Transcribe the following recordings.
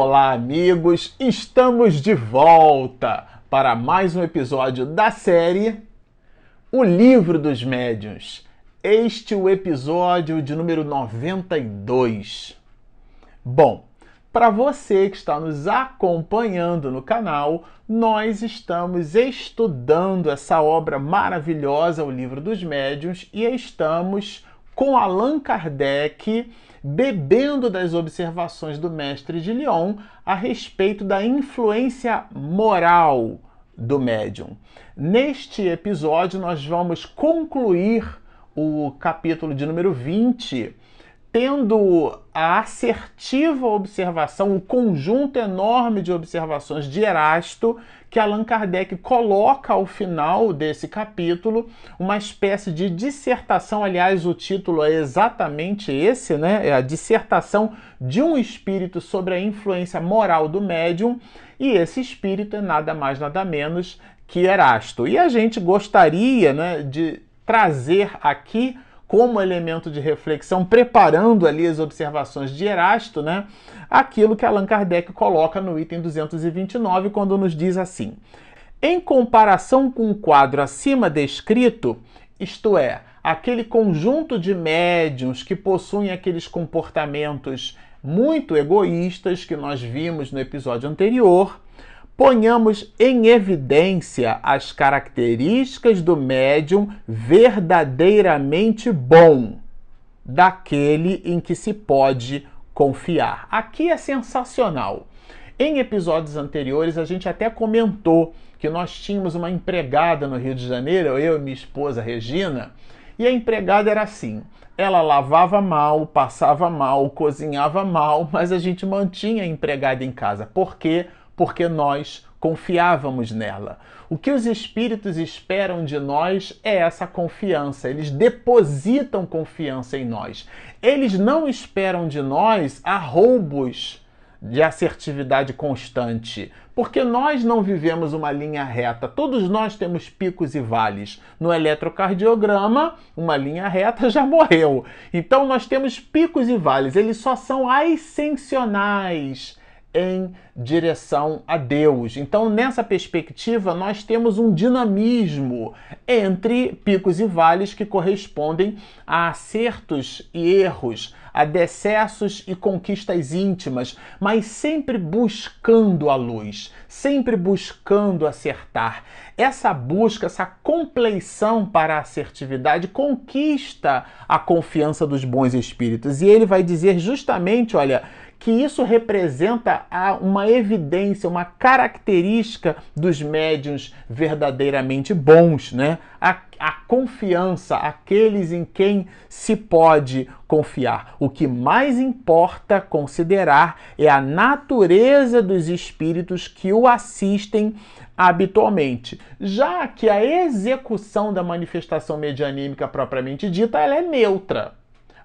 Olá, amigos! Estamos de volta para mais um episódio da série O Livro dos Médiuns. Este é o episódio de número 92. Bom, para você que está nos acompanhando no canal, nós estamos estudando essa obra maravilhosa, O Livro dos Médiuns, e estamos com Allan Kardec bebendo das observações do mestre de Lyon a respeito da influência moral do médium. Neste episódio, nós vamos concluir o capítulo de número 20 tendo a assertiva observação, um conjunto enorme de observações de Erasto, que Allan Kardec coloca ao final desse capítulo, uma espécie de dissertação, aliás, o título é exatamente esse, né? É a dissertação de um espírito sobre a influência moral do médium, e esse espírito é nada mais nada menos que Erasto. E a gente gostaria, né, de trazer aqui como elemento de reflexão, preparando ali as observações de Erasto, né? Aquilo que Allan Kardec coloca no item 229, quando nos diz assim: em comparação com o quadro acima descrito, isto é, aquele conjunto de médiums que possuem aqueles comportamentos muito egoístas que nós vimos no episódio anterior, ponhamos em evidência as características do médium verdadeiramente bom, daquele em que se pode confiar. Aqui é sensacional. Em episódios anteriores, a gente até comentou que nós tínhamos uma empregada no Rio de Janeiro, eu e minha esposa Regina, e a empregada era assim: ela lavava mal, passava mal, cozinhava mal, mas a gente mantinha a empregada em casa. Por quê? Porque nós confiávamos nela. O que os espíritos esperam de nós é essa confiança. Eles depositam confiança em nós. Eles não esperam de nós arroubos de assertividade constante, porque nós não vivemos uma linha reta. Todos nós temos picos e vales. No eletrocardiograma, uma linha reta já morreu. Então nós temos picos e vales. Eles só são ascensionais em direção a Deus. Então, nessa perspectiva, nós temos um dinamismo entre picos e vales que correspondem a acertos e erros, a decessos e conquistas íntimas, mas sempre buscando a luz, sempre buscando acertar. Essa busca, essa compleição para a assertividade conquista a confiança dos bons espíritos. E ele vai dizer justamente, olha, que isso representa uma evidência, uma característica dos médiums verdadeiramente bons, né? A, a confiança, aqueles em quem se pode confiar. O que mais importa considerar é a natureza dos espíritos que o assistem habitualmente, já que a execução da manifestação medianímica propriamente dita ela é neutra.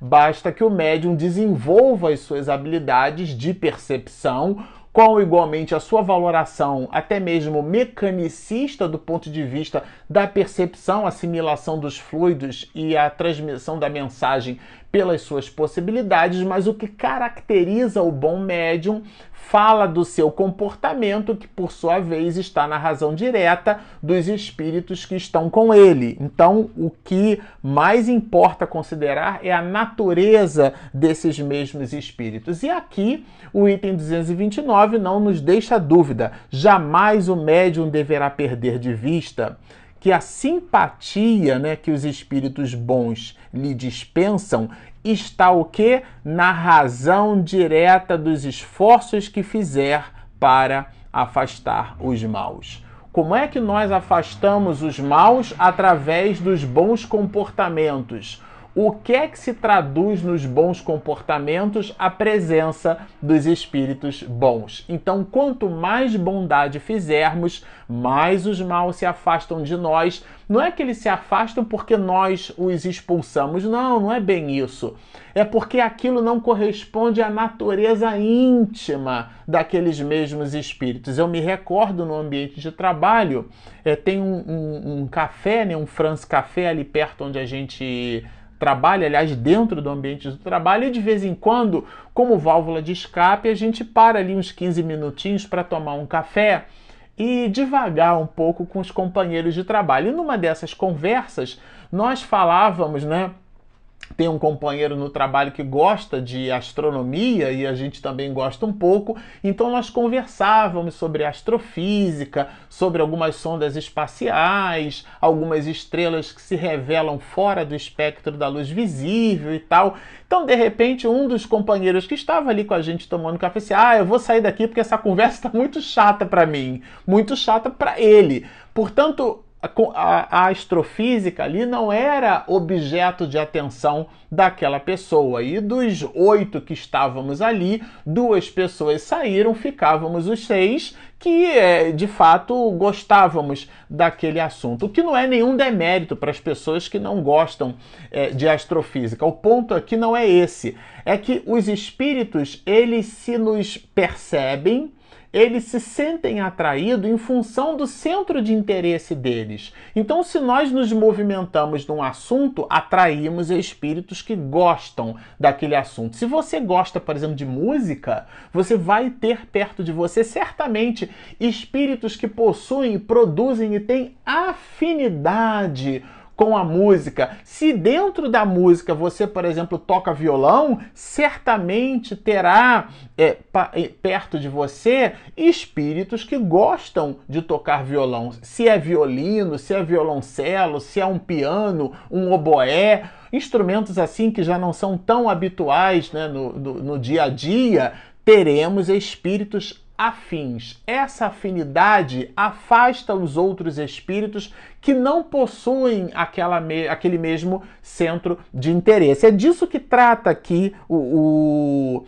Basta que o médium desenvolva as suas habilidades de percepção, com igualmente a sua valoração, até mesmo mecanicista, do ponto de vista da percepção, assimilação dos fluidos e a transmissão da mensagem pelas suas possibilidades, mas o que caracteriza o bom médium fala do seu comportamento, que por sua vez está na razão direta dos espíritos que estão com ele. Então, o que mais importa considerar é a natureza desses mesmos espíritos. E aqui, o item 229 não nos deixa dúvida: jamais o médium deverá perder de vista que a simpatia né, que os espíritos bons lhe dispensam está o que? Na razão direta dos esforços que fizer para afastar os maus. Como é que nós afastamos os maus? Através dos bons comportamentos o que é que se traduz nos bons comportamentos? A presença dos espíritos bons. Então, quanto mais bondade fizermos, mais os maus se afastam de nós. Não é que eles se afastam porque nós os expulsamos, não, não é bem isso. É porque aquilo não corresponde à natureza íntima daqueles mesmos espíritos. Eu me recordo no ambiente de trabalho, é, tem um, um, um café, né, um France Café ali perto onde a gente trabalho, aliás, dentro do ambiente do trabalho, e de vez em quando, como válvula de escape, a gente para ali uns 15 minutinhos para tomar um café e devagar um pouco com os companheiros de trabalho. E numa dessas conversas, nós falávamos, né? Tem um companheiro no trabalho que gosta de astronomia e a gente também gosta um pouco, então nós conversávamos sobre astrofísica, sobre algumas sondas espaciais, algumas estrelas que se revelam fora do espectro da luz visível e tal. Então, de repente, um dos companheiros que estava ali com a gente tomando café disse: Ah, eu vou sair daqui porque essa conversa está muito chata para mim, muito chata para ele. Portanto, a, a, astrofísica ali não era objeto de atenção daquela pessoa. E dos oito que estávamos ali, duas pessoas saíram, ficávamos os seis que é, de fato gostávamos daquele assunto. O que não é nenhum demérito para as pessoas que não gostam é, de astrofísica. O ponto aqui não é esse. É que os espíritos, eles se nos percebem eles se sentem atraídos em função do centro de interesse deles. Então, se nós nos movimentamos num assunto, atraímos espíritos que gostam daquele assunto. Se você gosta, por exemplo, de música, você vai ter perto de você certamente espíritos que possuem, produzem e têm afinidade com a música. Se dentro da música você, por exemplo, toca violão, certamente terá é, perto de você espíritos que gostam de tocar violão. Se é violino, se é violoncelo, se é um piano, um oboé instrumentos assim que já não são tão habituais né, no, no, no, dia a dia, teremos espíritos afins. Essa afinidade afasta os outros espíritos que não possuem aquela me aquele mesmo centro de interesse. É disso que trata aqui o, o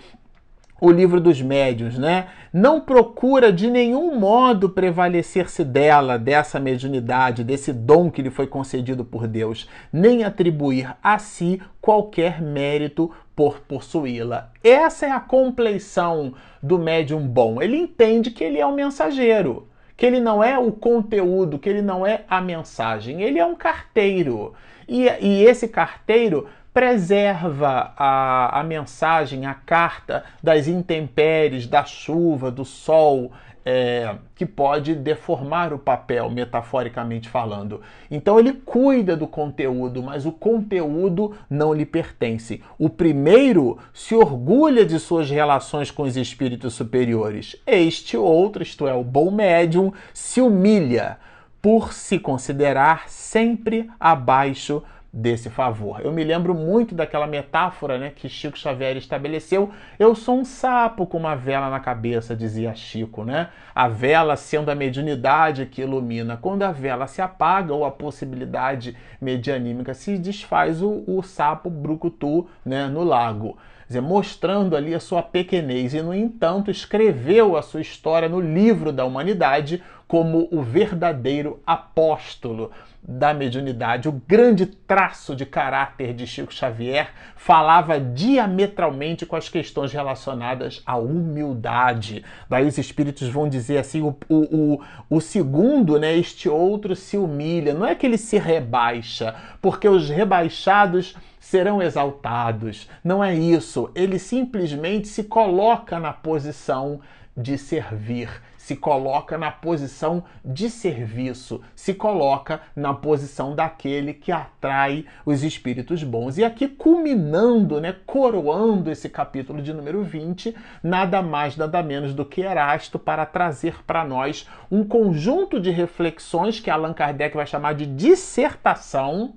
o livro dos médiuns, né? Não procura de nenhum modo prevalecer-se dela, dessa mediunidade, desse dom que lhe foi concedido por Deus, nem atribuir a si qualquer mérito por possuí-la. Essa é a compleição do médium bom. Ele entende que ele é um mensageiro, que ele não é o conteúdo, que ele não é a mensagem, ele é um carteiro. E, e esse carteiro preserva a, a mensagem, a carta das intempéries, da chuva, do sol, é, que pode deformar o papel, metaforicamente falando. Então ele cuida do conteúdo, mas o conteúdo não lhe pertence. O primeiro se orgulha de suas relações com os espíritos superiores. Este outro, isto é, o bom médium, se humilha por se considerar sempre abaixo desse favor. Eu me lembro muito daquela metáfora né, que Chico Xavier estabeleceu. Eu sou um sapo com uma vela na cabeça, dizia Chico. Né? A vela sendo a mediunidade que ilumina. Quando a vela se apaga ou a possibilidade medianímica se desfaz, o, o sapo brucutu né, no lago. Dizer, mostrando ali a sua pequenez, e no entanto escreveu a sua história no livro da humanidade como o verdadeiro apóstolo da mediunidade. O grande traço de caráter de Chico Xavier falava diametralmente com as questões relacionadas à humildade. Daí os espíritos vão dizer assim: o, o, o, o segundo, né, este outro se humilha. Não é que ele se rebaixa, porque os rebaixados serão exaltados. Não é isso. Ele simplesmente se coloca na posição de servir, se coloca na posição de serviço, se coloca na posição daquele que atrai os espíritos bons. E aqui, culminando, né, coroando esse capítulo de número 20, nada mais, nada menos do que Erasto para trazer para nós um conjunto de reflexões que Allan Kardec vai chamar de dissertação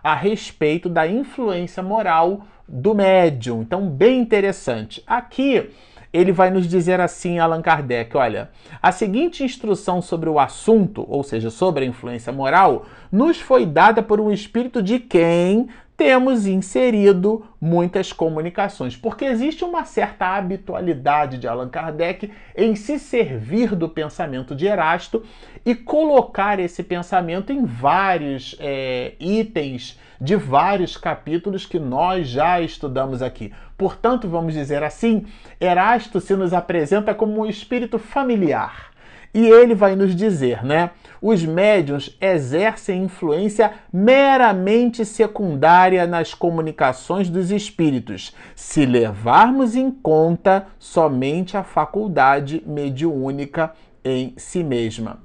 a respeito da influência moral do médium. Então, bem interessante. Aqui ele vai nos dizer assim, Allan Kardec: olha, a seguinte instrução sobre o assunto, ou seja, sobre a influência moral, nos foi dada por um espírito de quem temos inserido muitas comunicações, porque existe uma certa habitualidade de Allan Kardec em se servir do pensamento de Erasto e colocar esse pensamento em vários é, itens de vários capítulos que nós já estudamos aqui. Portanto, vamos dizer assim, Erasto se nos apresenta como um espírito familiar E ele vai nos dizer, né? Os médiums exercem influência meramente secundária nas comunicações dos espíritos, se levarmos em conta somente a faculdade mediúnica em si mesma.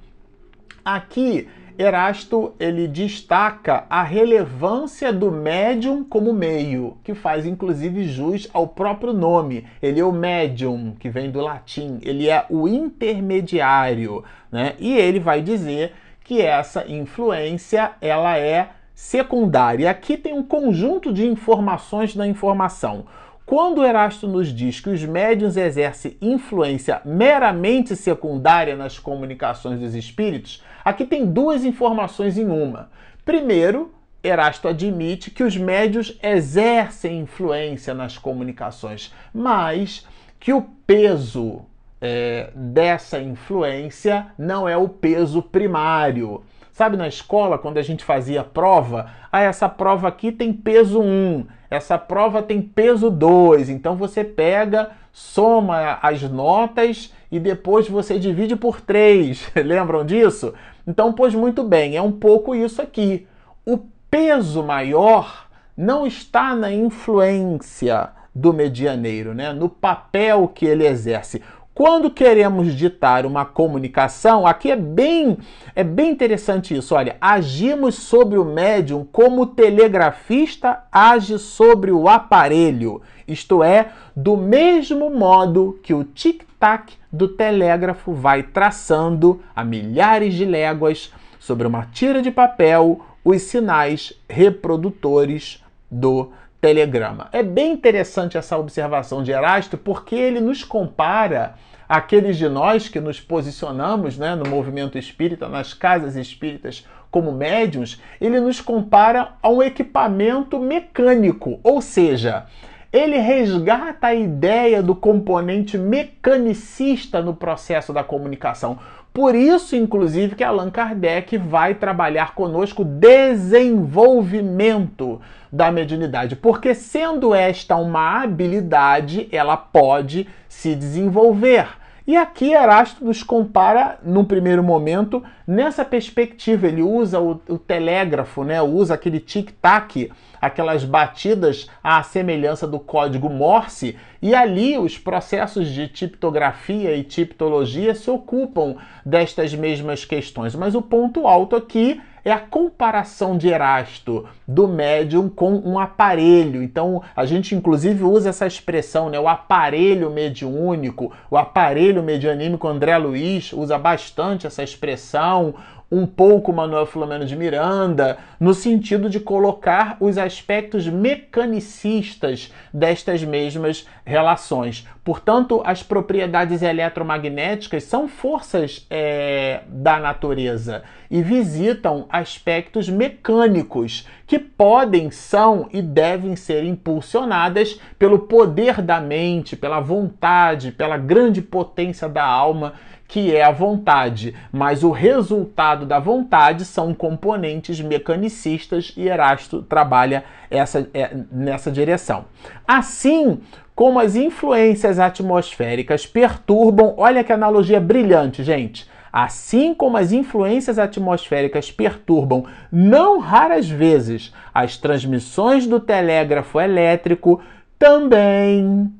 Aqui Erasto ele destaca a relevância do médium como meio, que faz inclusive jus ao próprio nome. Ele é o médium, que vem do latim, ele é o intermediário, né? E ele vai dizer que essa influência ela é secundária. Aqui tem um conjunto de informações da informação. Quando Erasto nos diz que os médiuns exercem influência meramente secundária nas comunicações dos espíritos, aqui tem duas informações em uma. Primeiro, Erasto admite que os médios exercem influência nas comunicações, mas que o peso é, dessa influência não é o peso primário. Sabe, na escola, quando a gente fazia prova, ah, essa prova aqui tem peso 1, essa prova tem peso 2. Então você pega, soma as notas e depois você divide por 3. Lembram disso? Então, pois muito bem, é um pouco isso aqui. O peso maior não está na influência do medianeiro, né? no papel que ele exerce. Quando queremos ditar uma comunicação, aqui é bem, é bem interessante isso. Olha, agimos sobre o médium como o telegrafista age sobre o aparelho, isto é, do mesmo modo que o tic-tac do telégrafo vai traçando a milhares de léguas sobre uma tira de papel os sinais reprodutores do telegrama. É bem interessante essa observação de Erasto porque ele nos compara aqueles de nós que nos posicionamos né, no movimento espírita, nas casas espíritas como médiums, ele nos compara a um equipamento mecânico, ou seja, ele resgata a ideia do componente mecanicista no processo da comunicação. Por isso, inclusive, que Allan Kardec vai trabalhar conosco desenvolvimento da mediunidade, porque sendo esta uma habilidade, ela pode se desenvolver. E aqui Erasto nos compara, num primeiro momento, nessa perspectiva. Ele usa o, o telégrafo, né? usa aquele tic-tac, aquelas batidas à semelhança do código Morse, e ali os processos de tiptografia e tiptologia se ocupam destas mesmas questões. Mas o ponto alto aqui é a comparação de Erasto do médium com um aparelho. Então, a gente inclusive usa essa expressão, né? O aparelho mediúnico, o aparelho medianímico. André Luiz usa bastante essa expressão um pouco Manuel Filomeno de Miranda, no sentido de colocar os aspectos mecanicistas destas mesmas relações. Portanto, as propriedades eletromagnéticas são forças é, da natureza e visitam aspectos mecânicos que podem, são e devem ser impulsionadas pelo poder da mente, pela vontade, pela grande potência da alma que é a vontade, mas o resultado da vontade são componentes mecanicistas e Erasto trabalha essa, é, nessa direção. Assim como as influências atmosféricas perturbam, olha que analogia brilhante, gente. Assim como as influências atmosféricas perturbam, não raras vezes, as transmissões do telégrafo elétrico, também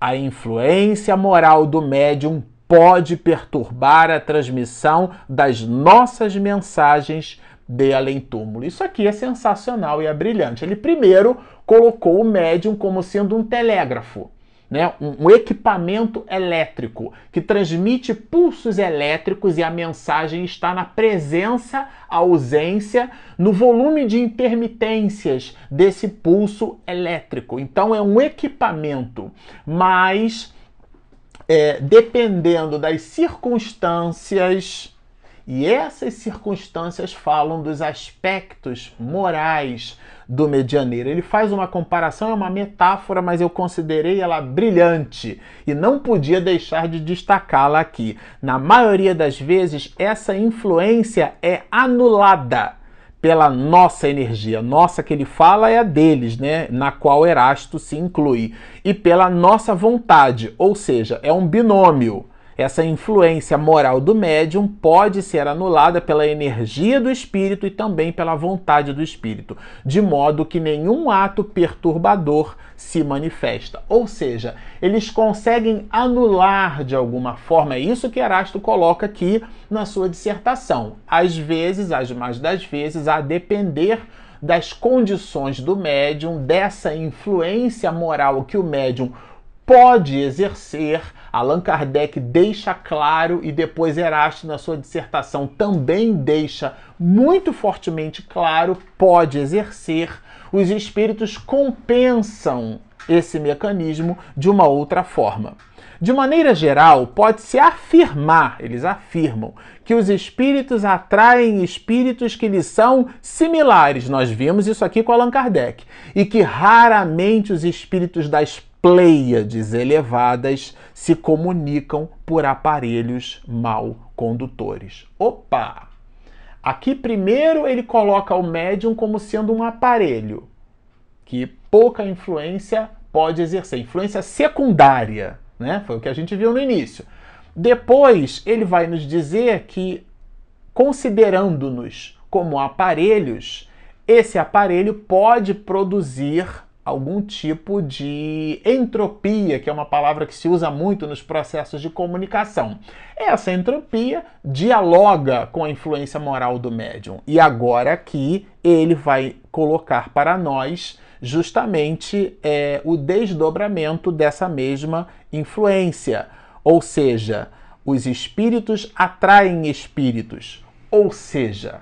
a influência moral do médium pode perturbar a transmissão das nossas mensagens de além-túmulo. Isso aqui é sensacional e é brilhante. Ele primeiro colocou o médium como sendo um telégrafo, né? um, um equipamento elétrico que transmite pulsos elétricos e a mensagem está na presença, ausência, no volume de intermitências desse pulso elétrico. Então é um equipamento, mas é, dependendo das circunstâncias, e essas circunstâncias falam dos aspectos morais do medianeiro. Ele faz uma comparação, é uma metáfora, mas eu considerei ela brilhante e não podia deixar de destacá-la aqui. Na maioria das vezes, essa influência é anulada pela nossa energia. Nossa que ele fala é a deles, né? Na qual Erasto se inclui. E pela nossa vontade, ou seja, é um binômio. Essa influência moral do médium pode ser anulada pela energia do espírito e também pela vontade do espírito, de modo que nenhum ato perturbador se manifesta. Ou seja, eles conseguem anular de alguma forma. É isso que Erasto coloca aqui na sua dissertação. Às vezes, as mais das vezes, a depender das condições do médium, dessa influência moral que o médium pode exercer. Allan Kardec deixa claro e depois Erasto na sua dissertação também deixa muito fortemente claro, pode exercer. Os espíritos compensam esse mecanismo de uma outra forma. De maneira geral, pode-se afirmar, eles afirmam, que os espíritos atraem espíritos que lhes são similares. Nós vimos isso aqui com Allan Kardec. E que raramente os espíritos das Pleiades elevadas se comunicam por aparelhos mal condutores. Opa! Aqui primeiro ele coloca o médium como sendo um aparelho que pouca influência pode exercer, influência secundária, né? Foi o que a gente viu no início. Depois ele vai nos dizer que considerando-nos como aparelhos, esse aparelho pode produzir algum tipo de entropia, que é uma palavra que se usa muito nos processos de comunicação. Essa entropia dialoga com a influência moral do médium. E agora aqui ele vai colocar para nós justamente é, o desdobramento dessa mesma influência. Ou seja, os espíritos atraem espíritos. Ou seja,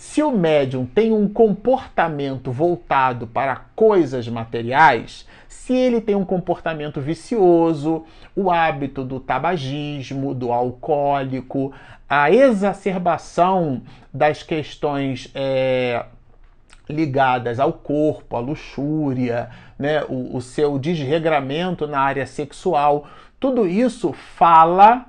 se o médium tem um comportamento voltado para coisas materiais, se ele tem um comportamento vicioso, o hábito do tabagismo, do alcoólico, a exacerbação das questões é, ligadas ao corpo, à luxúria, né, o, o seu desregramento na área sexual, tudo isso fala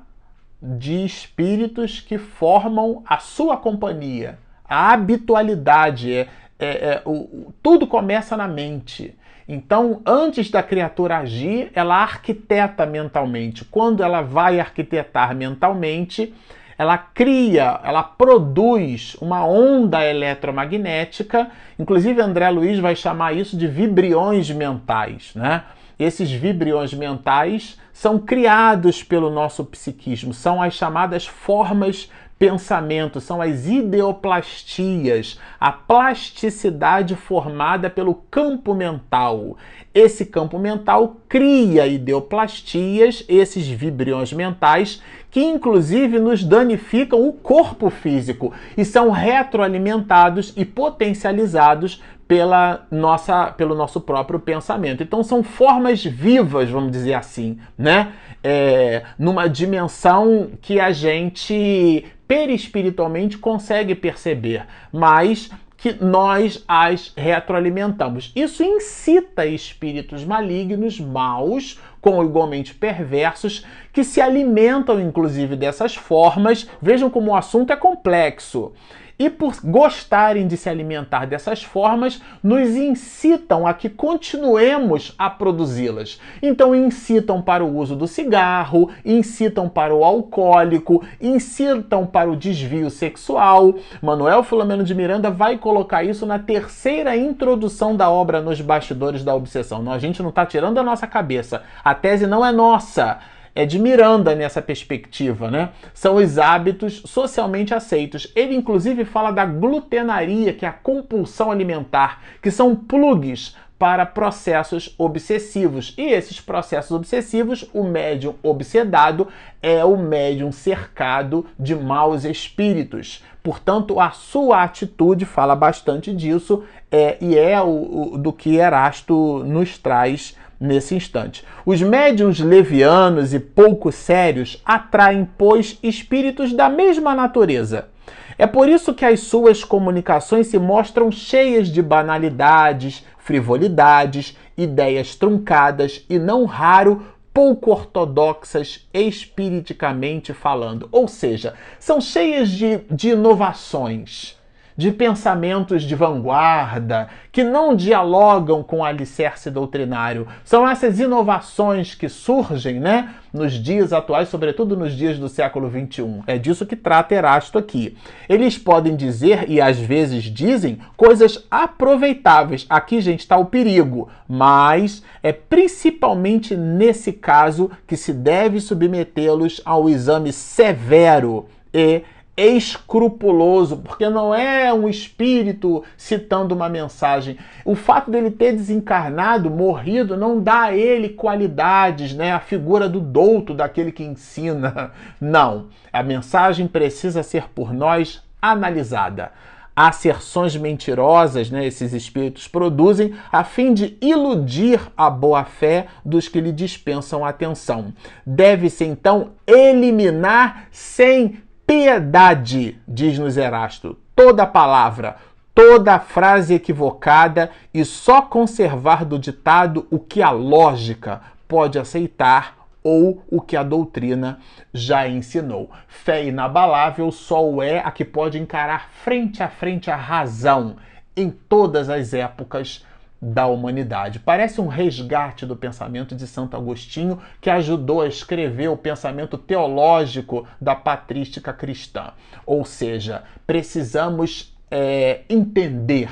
de espíritos que formam a sua companhia a habitualidade, é, é, é o, tudo começa na mente. Então, antes da criatura agir, ela arquiteta mentalmente. Quando ela vai arquitetar mentalmente, ela cria, ela produz uma onda eletromagnética. Inclusive, André Luiz vai chamar isso de vibriões mentais, né? Esses vibriões mentais são criados pelo nosso psiquismo, são as chamadas formas pensamento, são as ideoplastias, a plasticidade formada pelo campo mental. Esse campo mental cria ideoplastias, esses vibriões mentais, que inclusive nos danificam o corpo físico e são retroalimentados e potencializados pela nossa, pelo nosso próprio pensamento. Então são formas vivas, vamos dizer assim, né? É, numa dimensão que a gente perispiritualmente consegue perceber, mas que nós as retroalimentamos. Isso incita espíritos malignos, maus, com igualmente perversos, que se alimentam inclusive dessas formas. Vejam como o assunto é complexo e por gostarem de se alimentar dessas formas, nos incitam a que continuemos a produzi-las. Então, incitam para o uso do cigarro, incitam para o alcoólico, incitam para o desvio sexual. Manuel Filomeno de Miranda vai colocar isso na terceira introdução da obra Nos Bastidores da Obsessão. Não, a gente não está tirando a nossa cabeça. A tese não é nossa é de Miranda nessa perspectiva, né? São os hábitos socialmente aceitos. Ele inclusive fala da glutenaria, que é a compulsão alimentar, que são plugs para processos obsessivos. E esses processos obsessivos, o médium obsedado é o médium cercado de maus espíritos. Portanto, a sua atitude fala bastante disso é, e é o, o do que Erasto nos traz nesse instante. Os médiums levianos e pouco sérios atraem, pois, espíritos da mesma natureza. É por isso que as suas comunicações se mostram cheias de banalidades, frivolidades, ideias truncadas e, não raro, pouco ortodoxas espiriticamente falando. Ou seja, são cheias de, de inovações de pensamentos de vanguarda, que não dialogam com o alicerce doutrinário. São essas inovações que surgem né, nos dias atuais, sobretudo nos dias do século XXI. É disso que trata Erasto aqui. Eles podem dizer, e às vezes dizem, coisas aproveitáveis. Aqui, gente, está o perigo, mas é principalmente nesse caso que se deve submetê-los ao exame severo e escrupuloso, porque não é um espírito citando uma mensagem. O fato dele ter desencarnado, morrido, não dá a ele qualidades, né? A figura do douto, daquele que ensina. Não. A mensagem precisa ser por nós analisada. Asserções mentirosas, né, esses espíritos produzem a fim de iludir a boa-fé dos que lhe dispensam atenção. Deve-se então eliminar sem piedade, diz-nos Erasto, toda palavra, toda frase equivocada e só conservar do ditado o que a lógica pode aceitar ou o que a doutrina já ensinou. Fé inabalável só é a que pode encarar frente a frente a razão em todas as épocas da humanidade. Parece um resgate do pensamento de Santo Agostinho que ajudou a escrever o pensamento teológico da patrística cristã. Ou seja, precisamos é, entender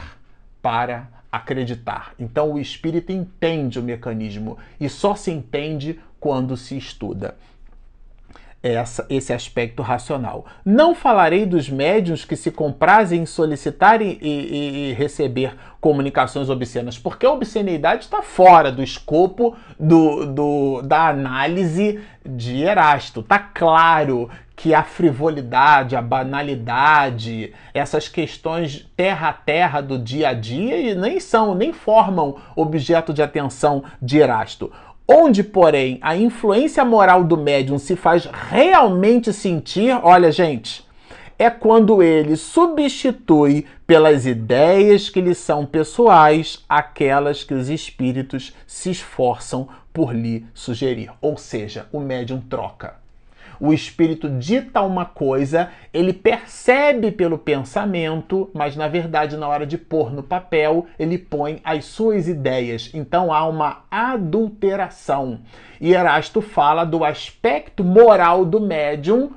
para acreditar. Então o espírito entende o mecanismo e só se entende quando se estuda essa, esse aspecto racional. Não falarei dos médiuns que se comprazem em solicitar e, e, e receber comunicações obscenas, porque a obscenidade está fora do escopo do, do, da análise de Erasto. Está claro que a frivolidade, a banalidade, essas questões terra a terra do dia a dia nem são, nem formam objeto de atenção de Erasto. Onde, porém, a influência moral do médium se faz realmente sentir, olha, gente, é quando ele substitui pelas ideias que lhe são pessoais aquelas que os espíritos se esforçam por lhe sugerir. Ou seja, o médium troca o espírito dita uma coisa, ele percebe pelo pensamento, mas na verdade, na hora de pôr no papel, ele põe as suas ideias. Então há uma adulteração. E Erasto fala do aspecto moral do médium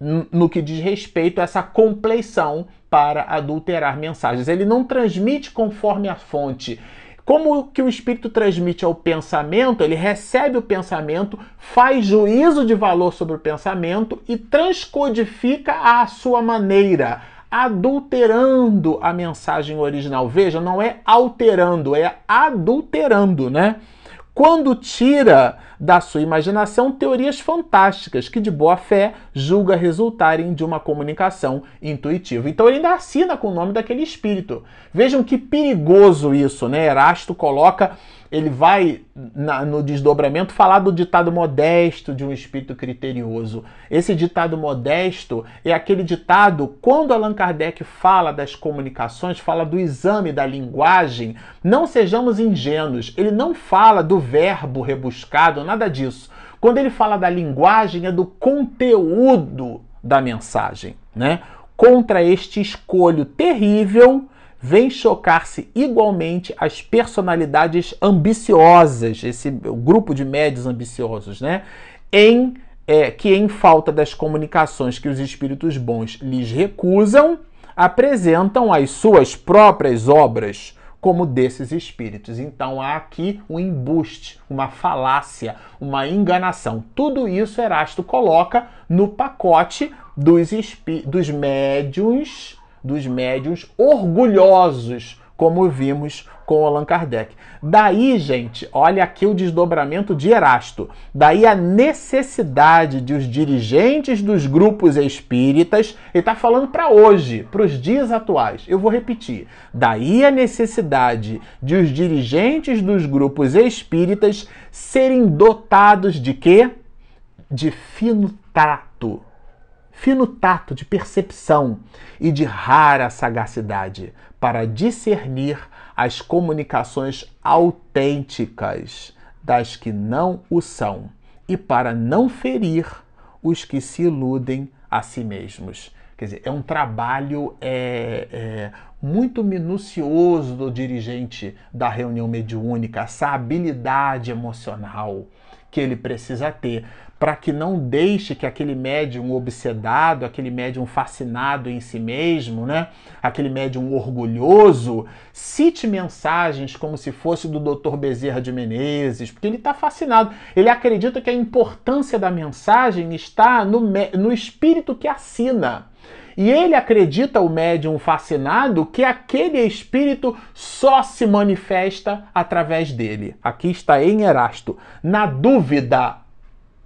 no que diz respeito a essa compleição para adulterar mensagens. Ele não transmite conforme a fonte, como que o espírito transmite ao pensamento, ele recebe o pensamento, faz juízo de valor sobre o pensamento e transcodifica à sua maneira, adulterando a mensagem original. Veja, não é alterando, é adulterando, né? Quando tira da sua imaginação teorias fantásticas que, de boa fé, julga resultarem de uma comunicação intuitiva. Então ele ainda assina com o nome daquele espírito. Vejam que perigoso isso, né? Erasto coloca ele vai na, no desdobramento falar do ditado modesto de um espírito criterioso. Esse ditado modesto é aquele ditado, quando Allan Kardec fala das comunicações, fala do exame da linguagem, não sejamos ingênuos. Ele não fala do verbo rebuscado, nada disso. Quando ele fala da linguagem, é do conteúdo da mensagem, né? Contra este escolho terrível vem chocar-se igualmente as personalidades ambiciosas, esse grupo de médios ambiciosos, né? Em é, que em falta das comunicações que os espíritos bons lhes recusam, apresentam as suas próprias obras como desses espíritos. Então há aqui um embuste, uma falácia, uma enganação. Tudo isso Erasto coloca no pacote dos, dos médiuns dos médiuns orgulhosos, como vimos com Allan Kardec. Daí, gente, olha aqui o desdobramento de Erasto. Daí a necessidade de os dirigentes dos grupos espíritas, ele está falando para hoje, para os dias atuais. Eu vou repetir. Daí a necessidade de os dirigentes dos grupos espíritas serem dotados de quê? De fino tato fino tato de percepção e de rara sagacidade para discernir as comunicações autênticas das que não o são e para não ferir os que se iludem a si mesmos. Quer dizer, é um trabalho é, é, muito minucioso do dirigente da reunião mediúnica, essa habilidade emocional que ele precisa ter para que não deixe que aquele médium obsedado, aquele médium fascinado em si mesmo, né? aquele médium orgulhoso, cite mensagens como se fosse do Dr. Bezerra de Menezes, porque ele está fascinado. Ele acredita que a importância da mensagem está no, no espírito que assina. E ele acredita, o médium fascinado, que aquele espírito só se manifesta através dele. Aqui está em Erasto. Na dúvida,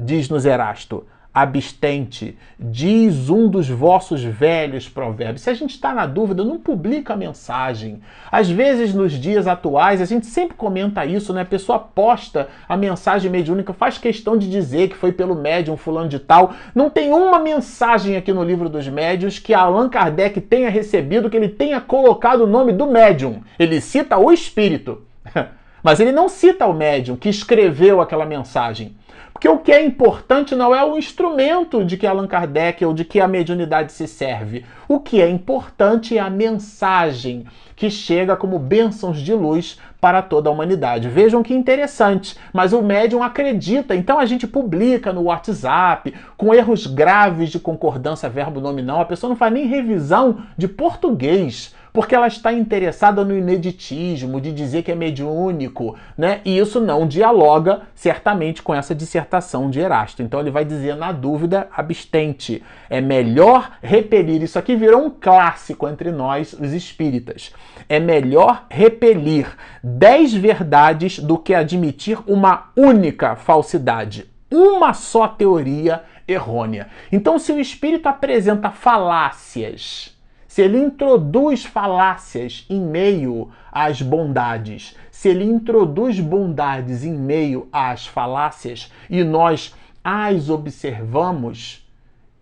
diz-nos Erasto, abstente, diz um dos vossos velhos provérbios. Se a gente está na dúvida, não publica a mensagem. Às vezes, nos dias atuais, a gente sempre comenta isso, né? A pessoa posta a mensagem mediúnica, faz questão de dizer que foi pelo médium fulano de tal. Não tem uma mensagem aqui no livro dos médios que Allan Kardec tenha recebido, que ele tenha colocado o nome do médium. Ele cita o espírito. Mas ele não cita o médium que escreveu aquela mensagem. Porque o que é importante não é o instrumento de que Allan Kardec ou de que a mediunidade se serve. O que é importante é a mensagem que chega como bênçãos de luz para toda a humanidade. Vejam que interessante, mas o médium acredita, então a gente publica no WhatsApp com erros graves de concordância verbo nominal, a pessoa não faz nem revisão de português porque ela está interessada no ineditismo, de dizer que é mediúnico, né? E isso não dialoga certamente com essa dissertação de Erasto. Então ele vai dizer, na dúvida, abstente. É melhor repelir. Isso aqui virou um clássico entre nós, os espíritas. É melhor repelir dez verdades do que admitir uma única falsidade. Uma só teoria errônea. Então, se o espírito apresenta falácias, se ele introduz falácias em meio às bondades, se ele introduz bondades em meio às falácias e nós as observamos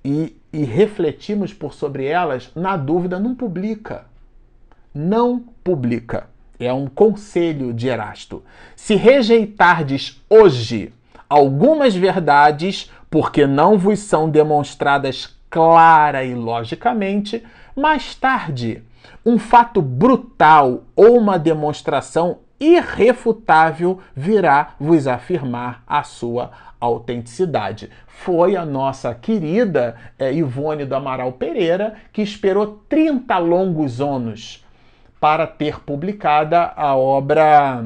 e, e refletimos por sobre elas, na dúvida, não publica. Não publica. É um conselho de Erasto. Se rejeitardes hoje algumas verdades, porque não vos são demonstradas clara e logicamente, mais tarde, um fato brutal ou uma demonstração irrefutável virá vos afirmar a sua autenticidade. Foi a nossa querida é, Ivone do Amaral Pereira que esperou 30 longos anos para ter publicada a obra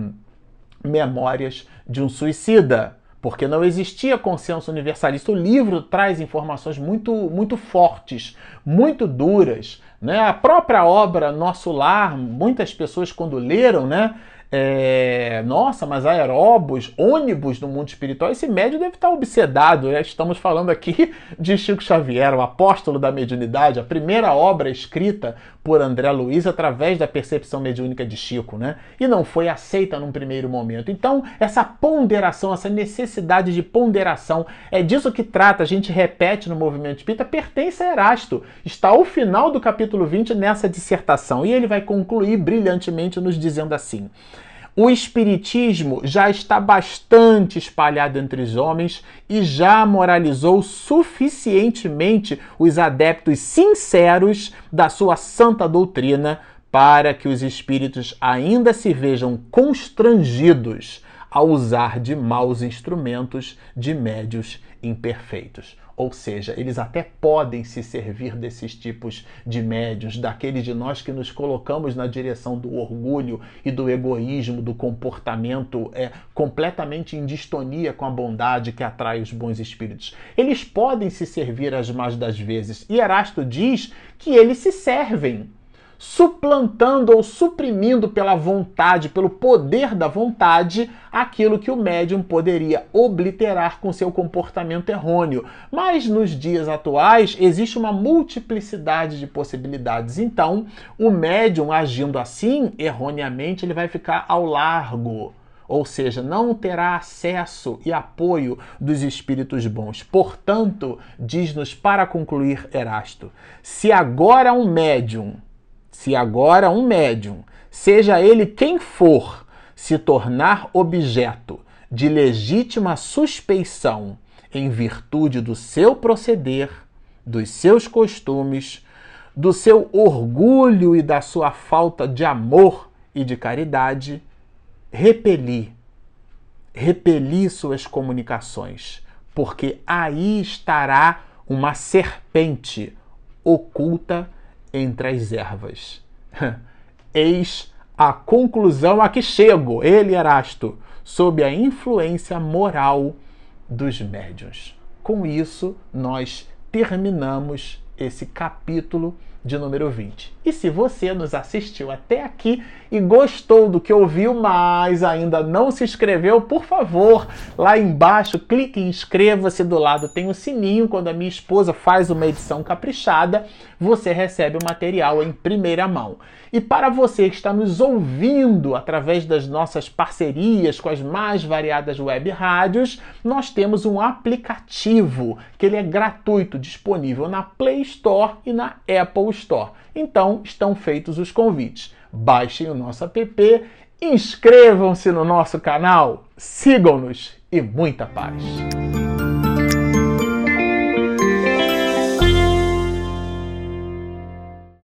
Memórias de um Suicida porque não existia consenso universalista. O livro traz informações muito, muito fortes, muito duras. Né? A própria obra Nosso Lar, muitas pessoas quando leram, né, é, nossa, mas aeróbus, ônibus no mundo espiritual, esse médio deve estar obsedado. Né? Estamos falando aqui de Chico Xavier, o apóstolo da mediunidade, a primeira obra escrita por André Luiz através da percepção mediúnica de Chico, né? E não foi aceita num primeiro momento. Então, essa ponderação, essa necessidade de ponderação, é disso que trata, a gente repete no movimento espírita, pertence a Erasto. Está ao final do capítulo 20 nessa dissertação. E ele vai concluir brilhantemente nos dizendo assim: o espiritismo já está bastante espalhado entre os homens e já moralizou suficientemente os adeptos sinceros da sua santa doutrina para que os espíritos ainda se vejam constrangidos a usar de maus instrumentos de médios imperfeitos. Ou seja, eles até podem se servir desses tipos de médios, daqueles de nós que nos colocamos na direção do orgulho e do egoísmo, do comportamento é, completamente em distonia com a bondade que atrai os bons espíritos. Eles podem se servir as mais das vezes. E Erasto diz que eles se servem suplantando ou suprimindo pela vontade, pelo poder da vontade, aquilo que o médium poderia obliterar com seu comportamento errôneo. Mas nos dias atuais existe uma multiplicidade de possibilidades. Então, o médium agindo assim, erroneamente, ele vai ficar ao largo ou seja, não terá acesso e apoio dos espíritos bons. Portanto, diz-nos para concluir Erasto: se agora um médium se agora um médium, seja ele quem for, se tornar objeto de legítima suspeição em virtude do seu proceder, dos seus costumes, do seu orgulho e da sua falta de amor e de caridade, repeli, repeli suas comunicações, porque aí estará uma serpente oculta entre as ervas. Eis a conclusão a que chego, ele, Erasto, sob a influência moral dos médiuns. Com isso, nós terminamos esse capítulo de número 20. E se você nos assistiu até aqui e gostou do que ouviu, mas ainda não se inscreveu, por favor, lá embaixo, clique em inscreva-se. Do lado tem o sininho. Quando a minha esposa faz uma edição caprichada, você recebe o material em primeira mão. E para você que está nos ouvindo através das nossas parcerias com as mais variadas web rádios, nós temos um aplicativo que ele é gratuito, disponível na Play Store e na Apple Store. Então, estão feitos os convites. Baixem o nosso app, inscrevam-se no nosso canal, sigam-nos e muita paz.